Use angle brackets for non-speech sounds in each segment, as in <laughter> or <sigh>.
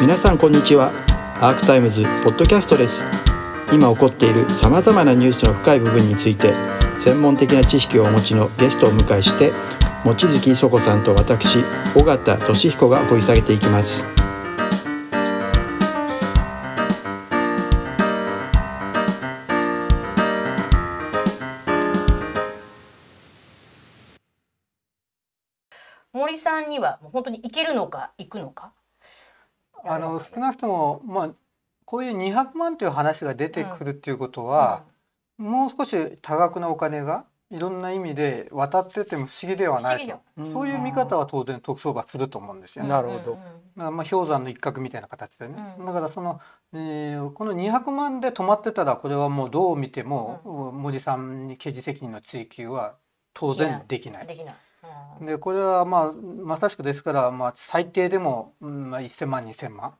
皆さんこんにちは。アークタイムズポッドキャストです。今起こっているさまざまなニュースの深い部分について専門的な知識をお持ちのゲストをお迎えして望月磯子さんと私尾形俊彦が掘り下げていきます。森さんにはもう本当に行けるのか行くのか？あの少なくともまあこういう200万という話が出てくるっていうことは、もう少し多額なお金がいろんな意味で渡ってても不思議ではないと、うんそういう見方は当然特捜部はすると思うんですよね。なるほど。まあ、まあ氷山の一角みたいな形でね、うん。だからその、えーこの200万で止まってたらこれはもうどう見ても、森さんに刑事責任の追及は当然できない。できない、うんでこれはまあまさしくですから、まあ、最低でも、うんまあ、1,000万2,000万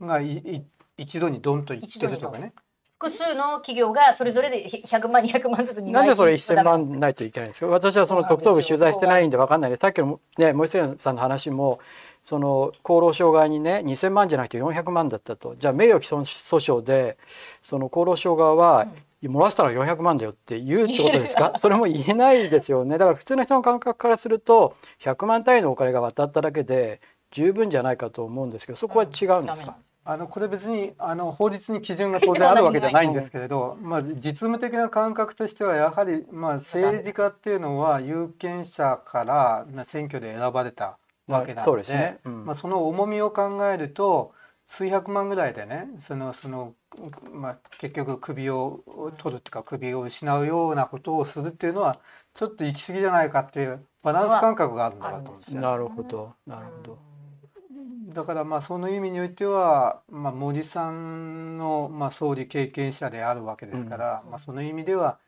がいい一度にドンといってるとかね。複数の企業がそれぞれで100万200万ずつなんでそれ1000万ないといけないんですか？私はその特捜部取材してないんで分かんないです。さっきのね森末さんの話もその厚労省側にね2000万じゃなくて400万だったと。じゃあ名誉毀損訴訟でその厚労省側は、漏らしたら400万だよって言うってことですか？それも言えないですよね。だから普通の人の感覚からすると100万単位のお金が渡っただけで十分じゃないかと思うんですけどそこは違うんですか、あのこれ別にあの法律に基準が当然あるわけじゃないんですけれど、まあ、実務的な感覚としてはやはり、まあ、政治家っていうのは有権者からまあ選挙で選ばれたわけなので,、まあ、その重みを考えると数百万ぐらいでねそのその、まあ、結局首を取るっていうか首を失うようなことをするっていうのはちょっと行き過ぎじゃないかっていうバランス感覚があるんだろうと思うんですよ。なるほどなるほど。だからまあその意味においては、まあ、森さんのまあ総理経験者であるわけですから、まあ、その意味では、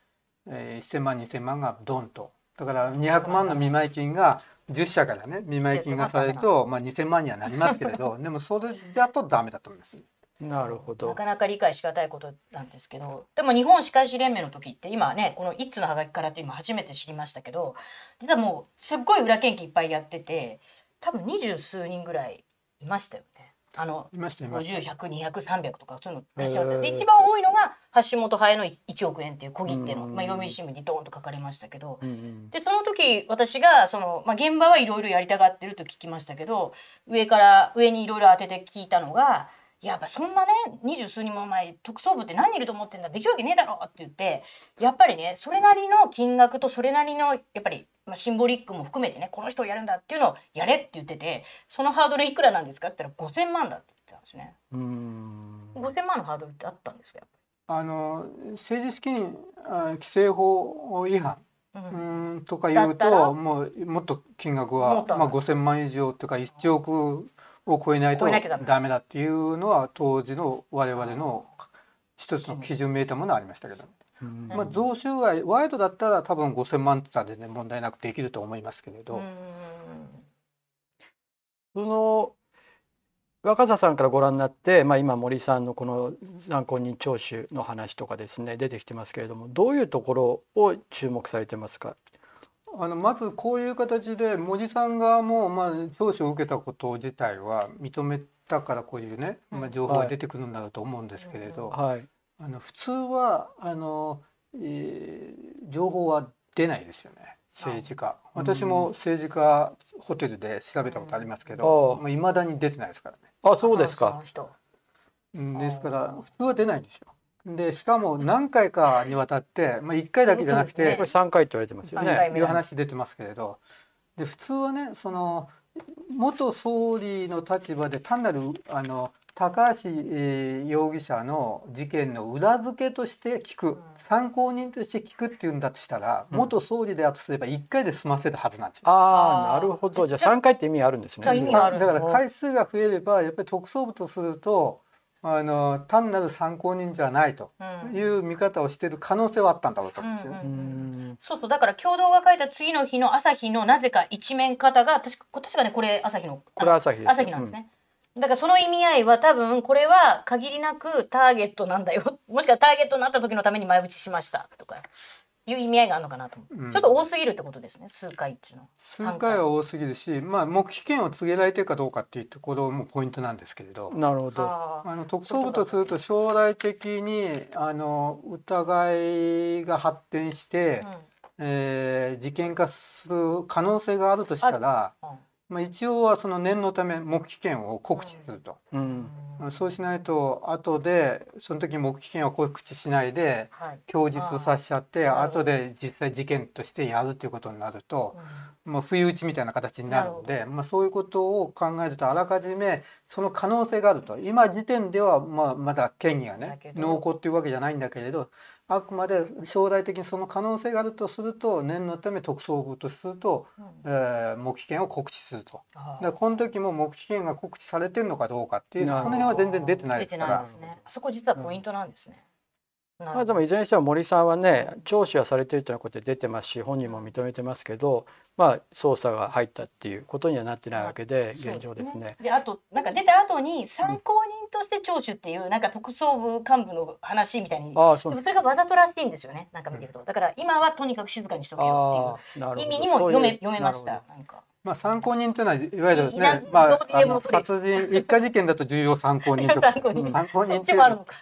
えー、1,000万2,000万がドンとだから200万の見舞い金が10社からね見舞い金がされると、まあ、2,000万にはなりますけれどでもそれだとダメだと思います。なるほど。なかなか理解しがたいことなんですけどでも日本歯科医師連盟の時って今ねこの一通のハガキからって今初めて知りましたけど実はもうすっごい裏研究いっぱいやってて多分二十数人ぐらいいましたよね。あのいましたいました。50100200300とかそういうの出してました。へー。で一番多いのが橋本ハエの1億円っていう小切手の、うん。まあ、読売新聞にドーンと書かれましたけど、うんうん。でその時私がその、まあ、現場はいろいろやりたがってると聞きましたけど上から上にいろいろ当てて聞いたのが「やっぱそんなね二十数人も前特捜部って何人いると思ってんだできるわけねえだろ」って言ってやっぱりねそれなりの金額とそれなりのやっぱり、まあ、シンボリックも含めてねこの人をやるんだっていうのをやれって言っててそのハードルいくらなんですかって言ったら5,000万だって言ってたんですね。うーん。5,000万のハードルってあったんですかあの政治資金あ規正法違反ううんんとか言うともうもっと金額もはまあ5,000万以上とか1億を超えないとダメ。だっていうのは当時の我々の一つの基準めいたものはありましたけど、うん。まあ、贈収賄賄賂だったら多分5,000万って言ったら全然問題なくできると思いますけれど、うんその若狭さんからご覧になって、まあ、今森さんのこの参考人聴取の話とかですね出てきてますけれどもどういうところを注目されてますか？あのまずこういう形で森さん側もまあ聴取を受けたこと自体は認めたからこういうね、まあ、情報が出てくるんだろうと思うんですけれど、はい。あの普通はあの、えー情報は出ないですよね政治家。私も政治家ホテルで調べたことありますけどうん。いま未だに出てないですからね。あそうですか。ですから普通は出ないんですよでしかも何回かにわたって、まあ、1回だけじゃなくこれて3回って言われてますよね。いう話出てますけれど。で普通はねその元総理の立場で単なるあの高橋、えー容疑者の事件の裏付けとして聞く、参考人として聞くっていうんだとしたら、うん。元総理であるとすれば1回で済ませるはずなんですよ。ああなるほど。じゃあ3回って意味あるんですね。だから回数が増えればやっぱり特捜部とするとあの単なる参考人じゃないとうん。いう見方をしている可能性はあったんだろうと思うんですよね。うーんそうそう。だから共同が書いた次の日の朝日のなぜか一面方が確か確かねこれ朝日のこれ朝日朝日なんですね、だからその意味合いは多分これは限りなくターゲットなんだよ。もしくはターゲットになった時のために前打ちしましたとかいう意味合いがあるのかなと思う、うん。ちょっと多すぎるってことですね。数回っていうのは。数回は多すぎるし、まあ、黙秘権を告げられてるかどうかっていうところもポイントなんですけれど、なるほど。あの特捜部とすると将来的にあの疑いが発展して、うん。えー事件化する可能性があるとしたら、うんまあ、一応はその念のため黙秘権を告知すると、うん。そうしないと後でその時黙秘権を告知しないではい。供述させちゃって後で実際事件としてやるっていうことになると、うん。まあ、不意打ちみたいな形になるので、まあ、そういうことを考えるとあらかじめその可能性があると。今時点ではまあまだ権威がね濃厚っていうわけじゃないんだけれどあくまで将来的にその可能性があるとすると念のため特捜部とすると、うん。えー黙秘権を告知すると。あーだからこの時も黙秘権が告知されてるのかどうかっていうなるほど。その辺は全然出てないですか出てないらですね。あそこ実はポイントなんですね、なるまあでもいずれにしても森さんはね聴取はされてるということで出てますし本人も認めてますけどまあ捜査が入ったっていうことにはなってないわけで現状ですね。であとなんか出た後に参考人として聴取っていうなんか特捜部幹部の話みたいにああそうでもそれがわざとらしいんですよね。なんか見てると。だから今はとにかく静かにしとけよっていう。意味にも読め読めました。なんか。まあ、参考人というのはいわゆるね、まああの殺人 <laughs> 一家事件だと重要参考人とか。参考人。参考人こっっていうちもあるのか、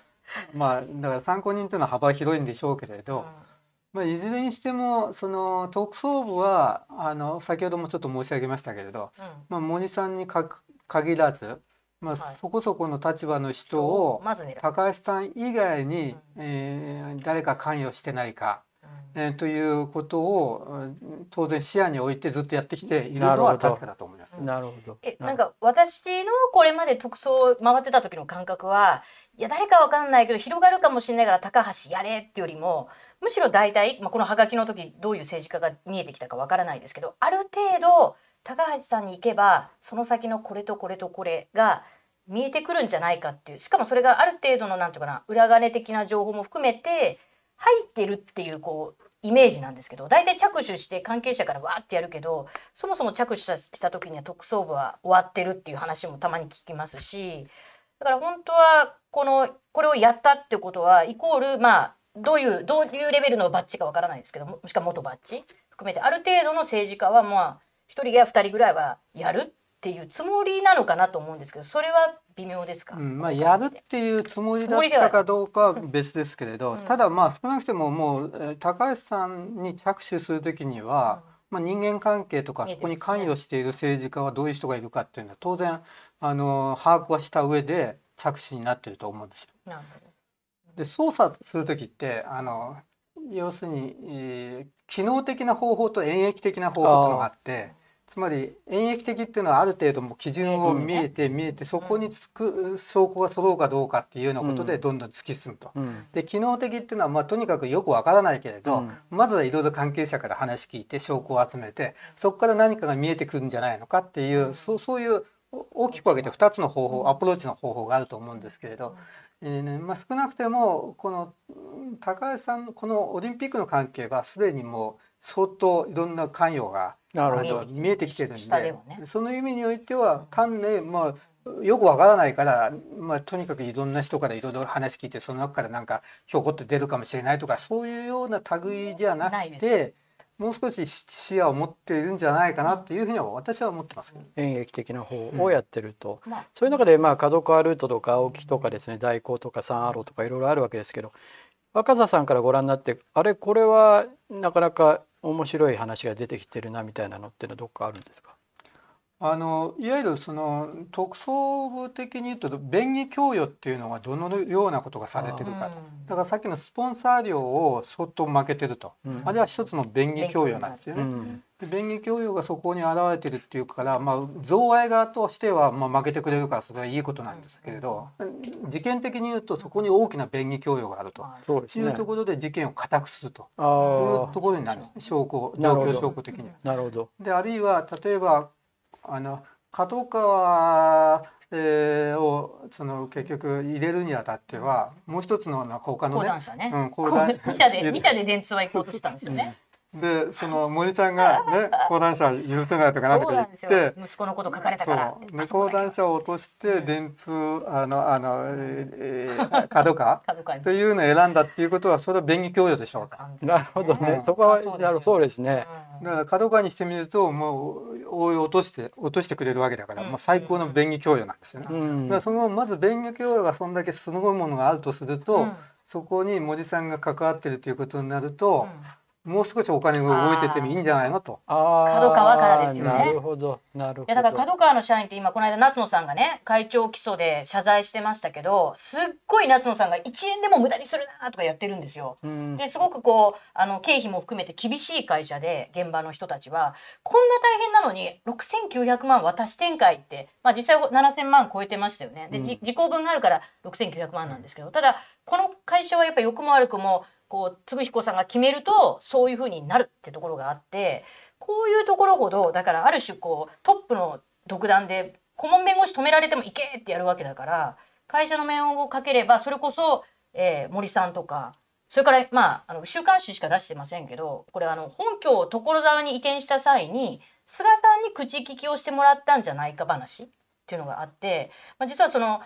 まあだから参考人というのは幅広いんでしょうけれど、うんまあ、いずれにしてもその特捜部はあの先ほどもちょっと申し上げましたけれど、うん。まあ、森さんにか限らず、まあ、はい。そこそこの立場の人を高橋さん以外にうん、えー誰か関与してないか、うん。えーということをうん当然視野に置いてずっとやってきているのは確かだと思います。なるほど。えなんか私のこれまで特捜回ってた時の感覚はいや誰かわかんないけど広がるかもしれないから高橋やれっていうよりもむしろ大体、まあ、このハガキの時どういう政治家が見えてきたかわからないですけどある程度高橋さんに行けばその先のこれとこれとこれが見えてくるんじゃないかっていうしかもそれがある程度のなんていうかな裏金的な情報も含めて入ってるっていうこうイメージなんですけど大体着手して関係者からわーってやるけどそもそも着手したした時には特捜部は終わってるっていう話もたまに聞きますしだから本当はこのこれをやったってことはイコールまあどういうどういうレベルのバッジかわからないですけどももしくは元バッジ？含めてある程度の政治家はまあ1人や2人ぐらいはやるっていうつもりなのかなと思うんですけどそれは微妙ですか、うんまあ、やるっていうつもりだったかどうかは別ですけれど、ただまあ少なくとももうえー高橋さんに着手する時には、まあ、人間関係とかそこに関与している政治家はどういう人がいるかっていうのは当然あの把握はした上で着手になってると思うんですよ。なるほどで操作する時ってあの要するに、えー機能的な方法と演繹的な方法っていうのがあってつまり演繹的っていうのはある程度もう基準を見えて見えてそこにつく証拠が揃うかどうかっていうようなことでどんどん突き進むと。うん。で機能的っていうのはまあとにかくよくわからないけれど、うん。まずはいろいろ関係者から話聞いて証拠を集めてそこから何かが見えてくるんじゃないのかっていう、そうそういうお大きく分けて2つの方法アプローチの方法があると思うんですけれど、えーねまあ、少なくてもこのうん高橋さんのこのオリンピックの関係はすでにもう相当いろんな関与が見えてきてるんで。ね。その意味においては単にまあよくわからないから、まあ、とにかくいろんな人からいろいろ話聞いてその中からなんかひょこっと出るかもしれないとかそういうような類じゃなないでくてもう少し視野を持っているんじゃないかなというふうには私は思ってます。演劇的な方をやってると、まあ。そういう中でまあ角川ルートとか青木とかですね大光とかサンアローとかいろいろあるわけですけど若狭さんからご覧になってあれこれはなかなか面白い話が出てきてるなみたいなのっていうのはどっかあるんですか？あのいわゆるその特捜部的に言うと便宜供与っていうのはどのようなことがされてるかと。うんだからさっきのスポンサー料を相当負けてると、うん。あれは一つの便宜供与なんですよね。うん。で便宜供与がそこに現れてるっていうから、まあ、贈賄側としては、まあ、負けてくれるからそれはいいことなんですけれど、事件的に言うとそこに大きな便宜供与があると。い。うところで事件を固くすると。あいうーところになる。証拠状況証拠的に。は。なるほど。であるいは例えばあの角川、えーをその結局入れるにあたってはもう一つの他のね講談社ね、うん講談 <laughs> 二社で二社で電通は行こうとしたんですよね。でその森さんがね講談社許せないとかなんとか言って息子のこと書かれたから講談社を落として電通あのあの、えー、角川 <laughs> というのを選んだっていうことはそれは便宜供与でしょうと。完全に。なるほどね、うん。そこはそうですよ。なるそうですね。だから角川にしてみるともう追い落として落としてくれるわけだから、うん。もう最高の便宜供与なんですよね。うん。だからそのまず便宜供与がそんだけすごいものがあるとすると、うん。そこに森さんが関わってるということになるとうん、もう少しお金が動いててもいいんじゃないのと。あー角川からですよねなるほどなるほど。いやだから角川の社員って今この間夏野さんがね会長起訴で謝罪してましたけどすっごい夏野さんが1円でも無駄にするなとかやってるんですよ。うんですごくこうあの経費も含めて厳しい会社で現場の人たちはこんな大変なのに6900万渡し展開って、まあ、実際7000万超えてましたよね。で、じ時効分があるから6900万なんですけどただこの会社はやっぱり良くも悪くもこう嗣彦さんが決めるとそういうふうになるってところがあってこういうところほどだからある種こうトップの独断で顧問弁護士止められてもいけってやるわけだから会社の面をかければそれこそ、えー森さんとかそれからまああの週刊誌しか出してませんけどこれあの本拠を所沢に移転した際に菅さんに口利きをしてもらったんじゃないか話っていうのがあって、まあ、実はその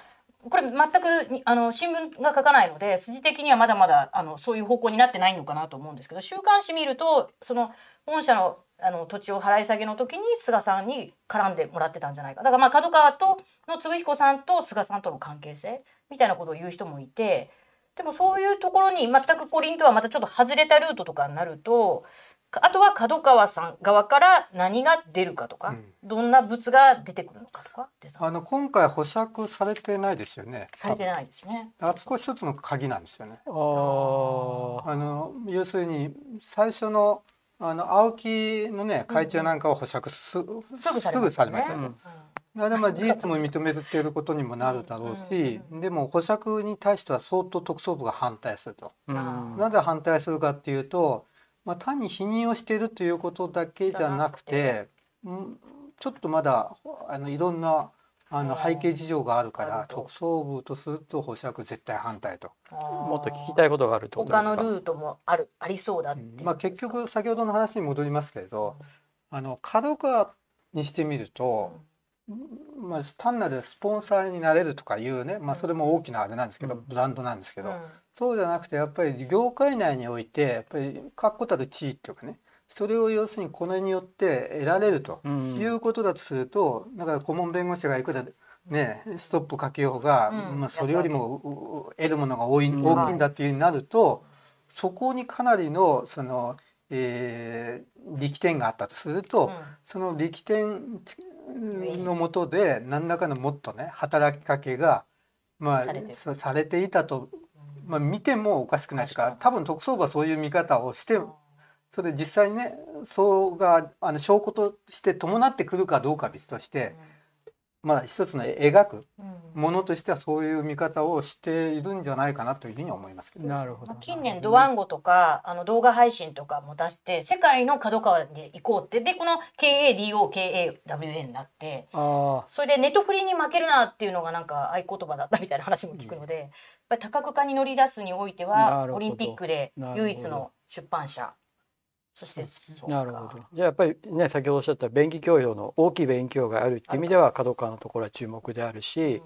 これ全くにあの新聞が書かないので筋的にはまだまだあのそういう方向になってないのかなと思うんですけど週刊誌見るとその本社のあの土地を払い下げの時に菅さんに絡んでもらってたんじゃないか。だからまあ角川との嗣彦さんと菅さんとの関係性みたいなことを言う人もいてでもそういうところに全くこう凛とはまたちょっと外れたルートとかになるとあとは角川さん側から何が出るかとか、どんな物が出てくるのかとかあの今回保釈されてないですよね。されてないですね。あそこ一つの鍵なんですよね。あの要するに最初のあの青木のね会長なんかを保釈す,、すぐされますぐされましたよね。だからまあ事実も認めていることにもなるだろうし、でも保釈に対しては相当特捜部が反対すると。うん。なぜ反対するかっていうと、まあ、単に否認をしているということだけじゃなくて、うんちょっとまだあのいろんなあの背景事情があるから特捜部とすると保釈絶対反対と。もっと聞きたいことがあるってことですか？他のルートもあるありそうだっていう。まあ、結局先ほどの話に戻りますけれど、あの角川にしてみると、まあ、単なるスポンサーになれるとかいうね、まあ、それも大きなあれなんですけど、うん。ブランドなんですけど、うん。そうじゃなくてやっぱり業界内においてやっぱり確固たる地位っていうかねそれを要するにこれによって得られるとうん。いうことだとするとだから顧問弁護士がいくらねストップかけようが、うん。まあ、それよりもうう得るものが多いうん。大きいんだっていうふうになるとそこにかなりのその、えー力点があったとすると、うん。その力点のもとで何らかのもっとね働きかけが、まあされていたと、まあ、見てもおかしくないというか多分特捜部はそういう見方をしてそれ実際にねそうがあの証拠として伴ってくるかどうかは別として、まあ一つの描くうん。ものとしてはそういう見方をしているんじゃないかなというふうに思いますけど。なるほど。近年ドワンゴとかあの動画配信とかも出して世界の角川で行こうって。でこの KADOKAWA になってあそれでネットフリに負けるなっていうのがなんか合言葉だったみたいな話も聞くので、やっぱり多角化に乗り出すにおいてはオリンピックで唯一の出版社そしてなるほど。じゃあやっぱりね先ほどおっしゃった便宜供与の大きい便宜供与があるっていう意味では角川のところは注目であるし、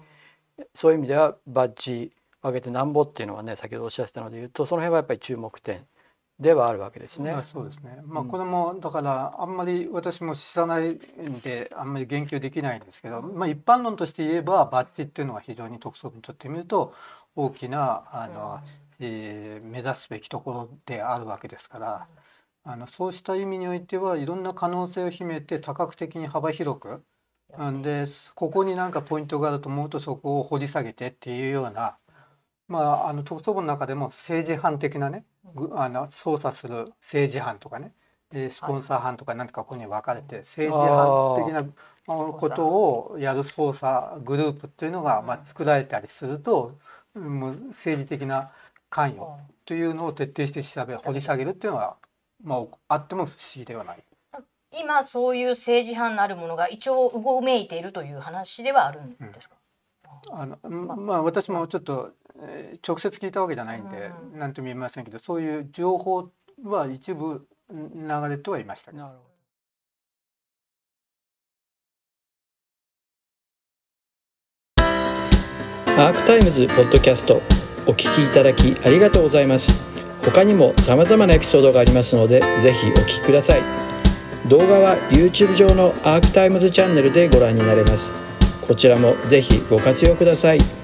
そういう意味ではバッジ上げてなんぼっていうのはね先ほどおっしゃってたので言うとその辺はやっぱり注目点ではあるわけですね。まあそうですね。まあうんこれもだからあんまり私も知らないんであんまり言及できないんですけど、まあ一般論として言えばバッジっていうのは非常に特捜部にとってみると大きなあの、えー目指すべきところであるわけですから、あのそうした意味においてはいろんな可能性を秘めて多角的に幅広く。なんでここになんかポイントがあると思うとそこを掘り下げてっていうような、まあ、あの特捜部の中でも政治犯的なねぐあの捜査する政治犯とかねえースポンサー犯とか何かここに分かれて政治犯的なことをやる捜査グループっていうのがまあ作られたりするともう政治的な関与というのを徹底して調べ掘り下げるっていうのは、まあ、あっても不思議ではない。今そういう政治犯なるものが一応うごめいているという話ではあるんですか、あのまあ私もちょっと、えー直接聞いたわけじゃないんでうん何とも言えませんけどそういう情報は一部流れてはいましたけど。なるほど。アークタイムズポッドキャストお聞きいただきありがとうございます他にも様々なエピソードがありますのでぜひお聞きください。動画は YouTube 上のアークタイムズチャンネルでご覧になれます。こちらもぜひご活用ください。